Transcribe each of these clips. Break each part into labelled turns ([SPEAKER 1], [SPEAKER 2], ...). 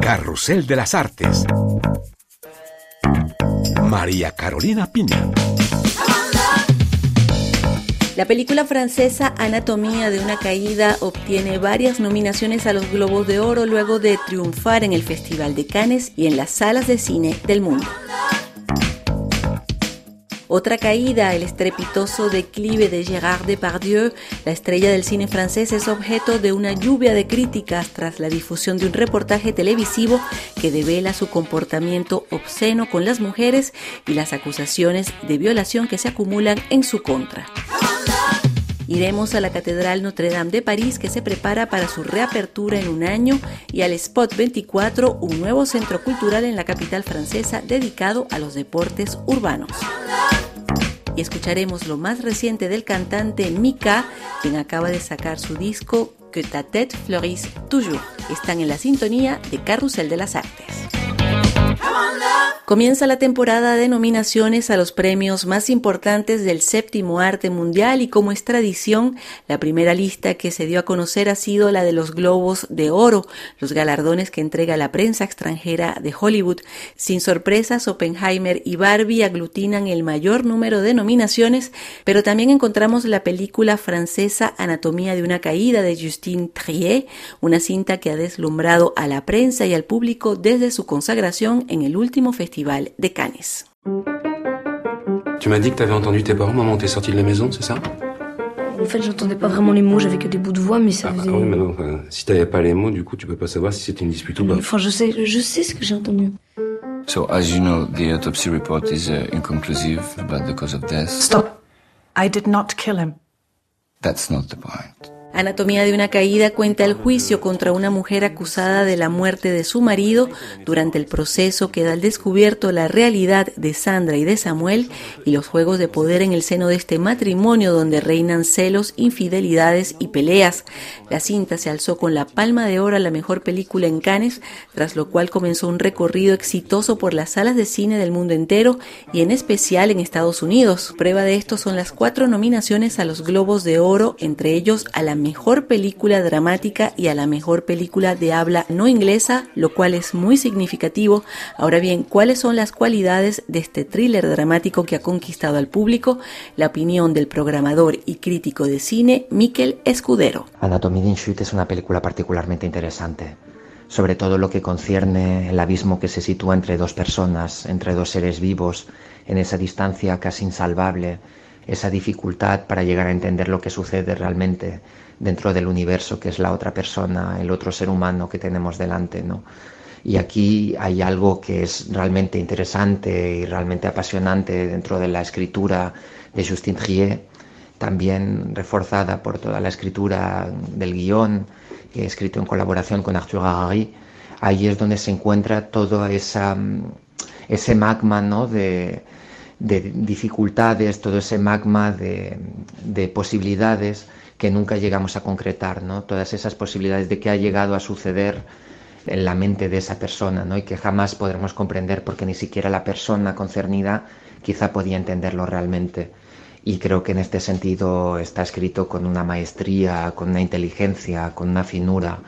[SPEAKER 1] Carrusel de las Artes. María Carolina Piña.
[SPEAKER 2] La película francesa Anatomía de una caída obtiene varias nominaciones a los Globos de Oro luego de triunfar en el Festival de Cannes y en las salas de cine del mundo. Otra caída, el estrepitoso declive de Gérard Depardieu, la estrella del cine francés, es objeto de una lluvia de críticas tras la difusión de un reportaje televisivo que devela su comportamiento obsceno con las mujeres y las acusaciones de violación que se acumulan en su contra. Iremos a la Catedral Notre Dame de París que se prepara para su reapertura en un año y al Spot 24, un nuevo centro cultural en la capital francesa dedicado a los deportes urbanos y escucharemos lo más reciente del cantante Mika, quien acaba de sacar su disco Que ta tête fleurisse toujours. Están en la sintonía de Carrusel de las Artes. Comienza la temporada de nominaciones a los premios más importantes del séptimo arte mundial y como es tradición, la primera lista que se dio a conocer ha sido la de los Globos de Oro, los galardones que entrega la prensa extranjera de Hollywood. Sin sorpresas, Oppenheimer y Barbie aglutinan el mayor número de nominaciones, pero también encontramos la película francesa Anatomía de una caída de Justine Trier, una cinta que ha deslumbrado a la prensa y al público desde su consagración en el último festival de Cannes.
[SPEAKER 3] Tu m'as dit que tu avais entendu tes parents, maman, t'es sortie de la maison, c'est ça?
[SPEAKER 4] En fait, j'entendais pas vraiment les mots, j'avais que des bouts de voix, mais ça
[SPEAKER 3] ah,
[SPEAKER 4] faisait...
[SPEAKER 3] oui, mais non, enfin, si t'avais pas les mots, du coup, tu peux pas savoir si c'était une dispute ou pas.
[SPEAKER 4] Enfin, je sais, je sais ce que j'ai entendu.
[SPEAKER 5] So, as you know, the autopsy report is uh, inconclusive about the cause of death.
[SPEAKER 6] Stop. I did not kill him.
[SPEAKER 5] That's not the point.
[SPEAKER 2] Anatomía de una caída cuenta el juicio contra una mujer acusada de la muerte de su marido. Durante el proceso queda al descubierto la realidad de Sandra y de Samuel y los juegos de poder en el seno de este matrimonio donde reinan celos, infidelidades y peleas. La cinta se alzó con la palma de oro a la mejor película en Cannes, tras lo cual comenzó un recorrido exitoso por las salas de cine del mundo entero y en especial en Estados Unidos. Prueba de esto son las cuatro nominaciones a los Globos de Oro, entre ellos a la mejor película dramática y a la mejor película de habla no inglesa, lo cual es muy significativo. Ahora bien, ¿cuáles son las cualidades de este thriller dramático que ha conquistado al público? La opinión del programador y crítico de cine, Miquel Escudero.
[SPEAKER 7] Anatomía de es una película particularmente interesante sobre todo lo que concierne el abismo que se sitúa entre dos personas, entre dos seres vivos, en esa distancia casi insalvable, esa dificultad para llegar a entender lo que sucede realmente dentro del universo que es la otra persona, el otro ser humano que tenemos delante, ¿no? Y aquí hay algo que es realmente interesante y realmente apasionante dentro de la escritura de Justin Trier, también reforzada por toda la escritura del guion, que he escrito en colaboración con Arthur Harari. Ahí es donde se encuentra todo esa, ese magma ¿no? de, de dificultades, todo ese magma de, de posibilidades que nunca llegamos a concretar, ¿no? Todas esas posibilidades de que ha llegado a suceder en la mente de esa persona, ¿no? Y que jamás podremos comprender porque ni siquiera la persona concernida quizá podía entenderlo realmente. Y creo que en este sentido está escrito con una maestría, con una inteligencia, con una finura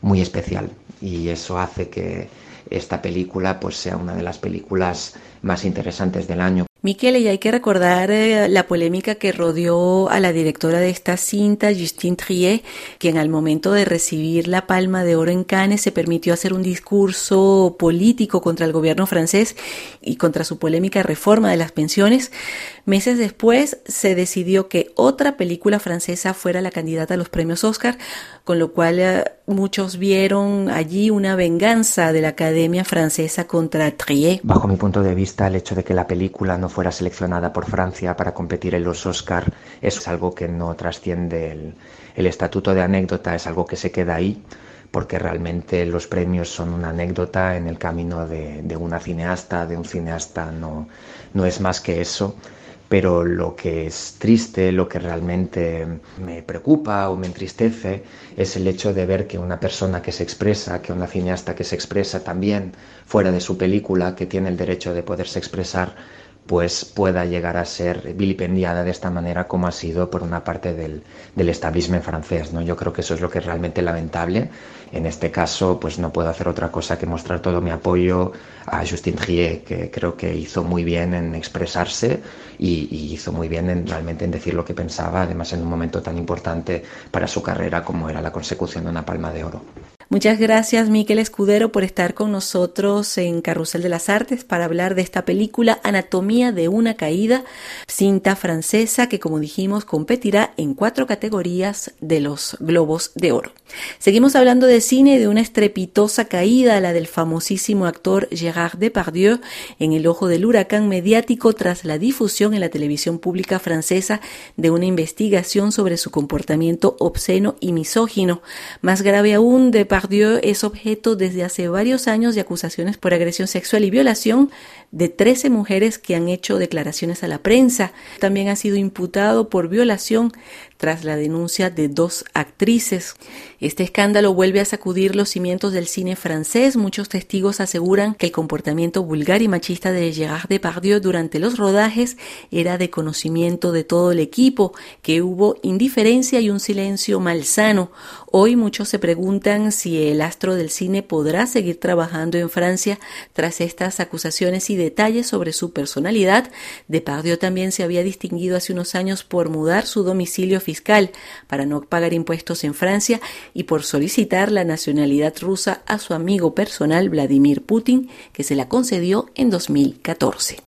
[SPEAKER 7] muy especial. Y eso hace que esta película pues sea una de las películas más interesantes del año.
[SPEAKER 2] Miquel, y hay que recordar eh, la polémica que rodeó a la directora de esta cinta, Justine Trier, quien al momento de recibir la Palma de Oro en Cannes se permitió hacer un discurso político contra el gobierno francés y contra su polémica reforma de las pensiones. Meses después se decidió que otra película francesa fuera la candidata a los premios Oscar, con lo cual eh, muchos vieron allí una venganza de la Academia Francesa contra Trier.
[SPEAKER 7] Bajo mi punto de vista, el hecho de que la película no fuera seleccionada por Francia para competir en los Oscar es algo que no trasciende el, el estatuto de anécdota, es algo que se queda ahí porque realmente los premios son una anécdota en el camino de, de una cineasta, de un cineasta, no, no es más que eso pero lo que es triste, lo que realmente me preocupa o me entristece es el hecho de ver que una persona que se expresa, que una cineasta que se expresa también fuera de su película, que tiene el derecho de poderse expresar, pues pueda llegar a ser vilipendiada de esta manera como ha sido por una parte del, del establishment francés. ¿no? Yo creo que eso es lo que es realmente lamentable. En este caso, pues no puedo hacer otra cosa que mostrar todo mi apoyo a Justin Trier, que creo que hizo muy bien en expresarse y, y hizo muy bien en, realmente en decir lo que pensaba, además en un momento tan importante para su carrera como era la consecución de una palma de oro.
[SPEAKER 2] Muchas gracias, Miquel Escudero, por estar con nosotros en Carrusel de las Artes para hablar de esta película Anatomía de una caída, cinta francesa que, como dijimos, competirá en cuatro categorías de los Globos de Oro. Seguimos hablando de cine de una estrepitosa caída, la del famosísimo actor Gérard Depardieu, en el ojo del huracán mediático tras la difusión en la televisión pública francesa de una investigación sobre su comportamiento obsceno y misógino. Más grave aún, Depardieu Depardieu es objeto desde hace varios años de acusaciones por agresión sexual y violación de 13 mujeres que han hecho declaraciones a la prensa. También ha sido imputado por violación tras la denuncia de dos actrices. Este escándalo vuelve a sacudir los cimientos del cine francés. Muchos testigos aseguran que el comportamiento vulgar y machista de Gérard Depardieu durante los rodajes era de conocimiento de todo el equipo, que hubo indiferencia y un silencio malsano. Hoy muchos se preguntan si el astro del cine podrá seguir trabajando en Francia tras estas acusaciones y detalles sobre su personalidad. Depardieu también se había distinguido hace unos años por mudar su domicilio fiscal para no pagar impuestos en Francia y por solicitar la nacionalidad rusa a su amigo personal Vladimir Putin, que se la concedió en 2014.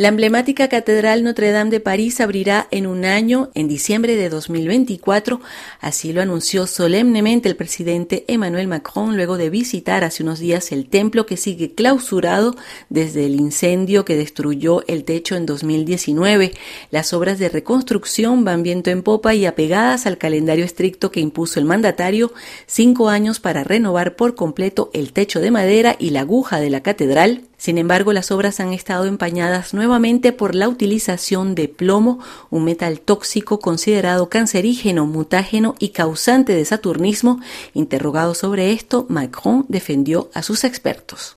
[SPEAKER 2] La emblemática Catedral Notre Dame de París abrirá en un año, en diciembre de 2024, así lo anunció solemnemente el presidente Emmanuel Macron luego de visitar hace unos días el templo que sigue clausurado desde el incendio que destruyó el techo en 2019. Las obras de reconstrucción van viento en popa y apegadas al calendario estricto que impuso el mandatario, cinco años para renovar por completo el techo de madera y la aguja de la catedral sin embargo, las obras han estado empañadas nuevamente por la utilización de plomo, un metal tóxico considerado cancerígeno, mutágeno y causante de saturnismo. Interrogado sobre esto, Macron defendió a sus expertos.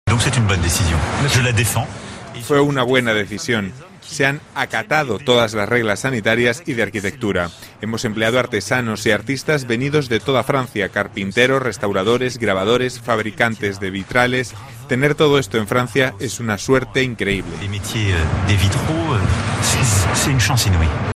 [SPEAKER 8] Fue una buena decisión se han acatado todas las reglas sanitarias y de arquitectura. Hemos empleado artesanos y artistas venidos de toda Francia, carpinteros, restauradores, grabadores, fabricantes de vitrales. Tener todo esto en Francia es una suerte increíble.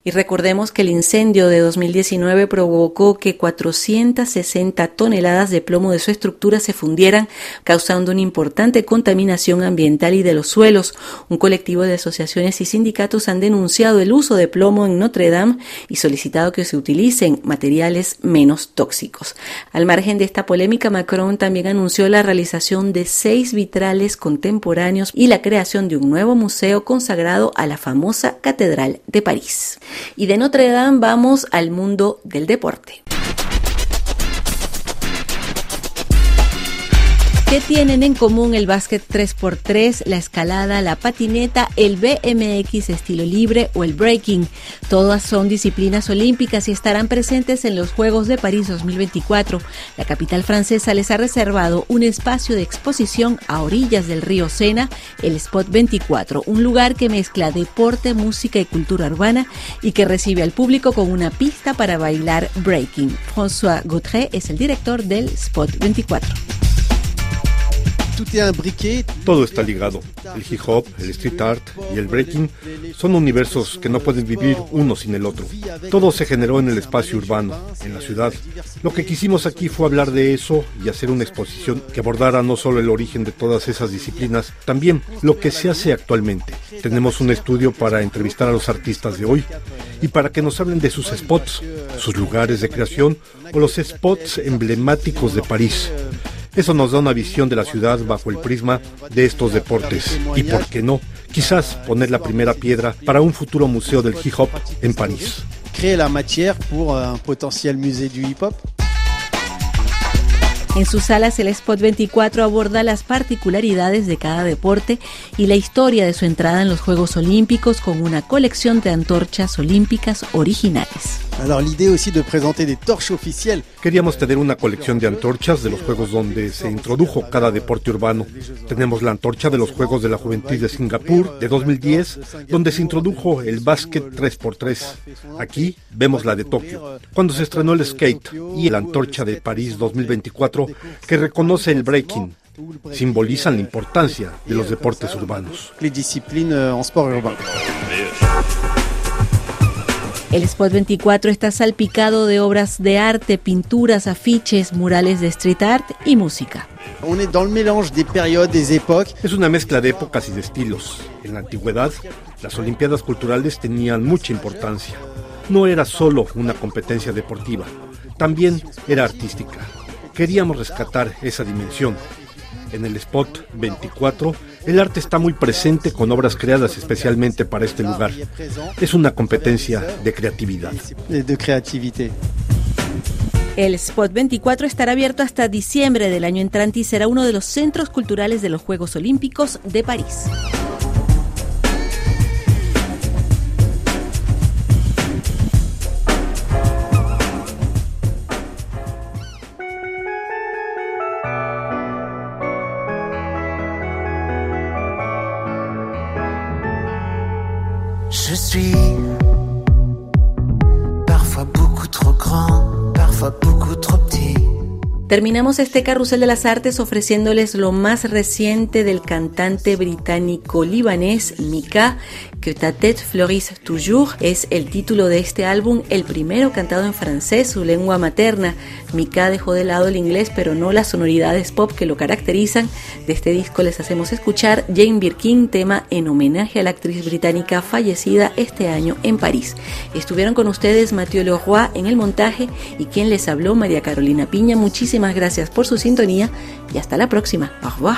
[SPEAKER 2] Y recordemos que el incendio de 2019 provocó que 460 toneladas de plomo de su estructura se fundieran, causando una importante contaminación ambiental y de los suelos. Un colectivo de asociaciones y sindicatos han denunciado el uso de plomo en Notre Dame y solicitado que se utilicen materiales menos tóxicos. Al margen de esta polémica, Macron también anunció la realización de seis vitrales contemporáneos y la creación de un nuevo museo consagrado a la famosa Catedral de París. Y de Notre Dame vamos al mundo del deporte. ¿Qué tienen en común el básquet 3x3, la escalada, la patineta, el BMX estilo libre o el breaking? Todas son disciplinas olímpicas y estarán presentes en los Juegos de París 2024. La capital francesa les ha reservado un espacio de exposición a orillas del río Sena, el Spot 24, un lugar que mezcla deporte, música y cultura urbana y que recibe al público con una pista para bailar breaking. François Gautret es el director del Spot 24.
[SPEAKER 9] Todo está ligado. El hip hop, el street art y el breaking son universos que no pueden vivir uno sin el otro. Todo se generó en el espacio urbano, en la ciudad. Lo que quisimos aquí fue hablar de eso y hacer una exposición que abordara no solo el origen de todas esas disciplinas, también lo que se hace actualmente. Tenemos un estudio para entrevistar a los artistas de hoy y para que nos hablen de sus spots, sus lugares de creación o los spots emblemáticos de París. Eso nos da una visión de la ciudad bajo el prisma de estos deportes. Y por qué no, quizás poner la primera piedra para un futuro museo del hip hop en París.
[SPEAKER 10] Créer la matière pour un potentiel musée du hip hop
[SPEAKER 2] En sus salas el Spot 24 aborda las particularidades de cada deporte y la historia de su entrada en los Juegos Olímpicos con una colección de antorchas olímpicas originales.
[SPEAKER 9] Queríamos tener una colección de antorchas de los juegos donde se introdujo cada deporte urbano. Tenemos la antorcha de los Juegos de la Juventud de Singapur de 2010, donde se introdujo el básquet 3x3. Aquí vemos la de Tokio, cuando se estrenó el skate, y la antorcha de París 2024 que reconoce el breaking. Simbolizan la importancia de los deportes urbanos.
[SPEAKER 2] El Spot 24 está salpicado de obras de arte, pinturas, afiches, murales de street art y música.
[SPEAKER 9] Es una mezcla de épocas y de estilos. En la antigüedad, las Olimpiadas Culturales tenían mucha importancia. No era solo una competencia deportiva, también era artística queríamos rescatar esa dimensión. En el spot 24, el arte está muy presente con obras creadas especialmente para este lugar. Es una competencia de creatividad.
[SPEAKER 2] El Spot 24 estará abierto hasta diciembre del año entrante y será uno de los centros culturales de los Juegos Olímpicos de París.
[SPEAKER 10] Je suis parfois beaucoup trop grand, parfois beaucoup trop petit.
[SPEAKER 2] Terminamos este carrusel de las artes ofreciéndoles lo más reciente del cantante británico libanés Mika, que ta tête fleurisse toujours es el título de este álbum, el primero cantado en francés, su lengua materna. Mika dejó de lado el inglés, pero no las sonoridades pop que lo caracterizan. De este disco les hacemos escuchar Jane Birkin, tema en homenaje a la actriz británica fallecida este año en París. Estuvieron con ustedes Mathieu Leroy en el montaje y quien les habló, María Carolina Piña. Muchísimas gracias por su sintonía y hasta la próxima. Au revoir.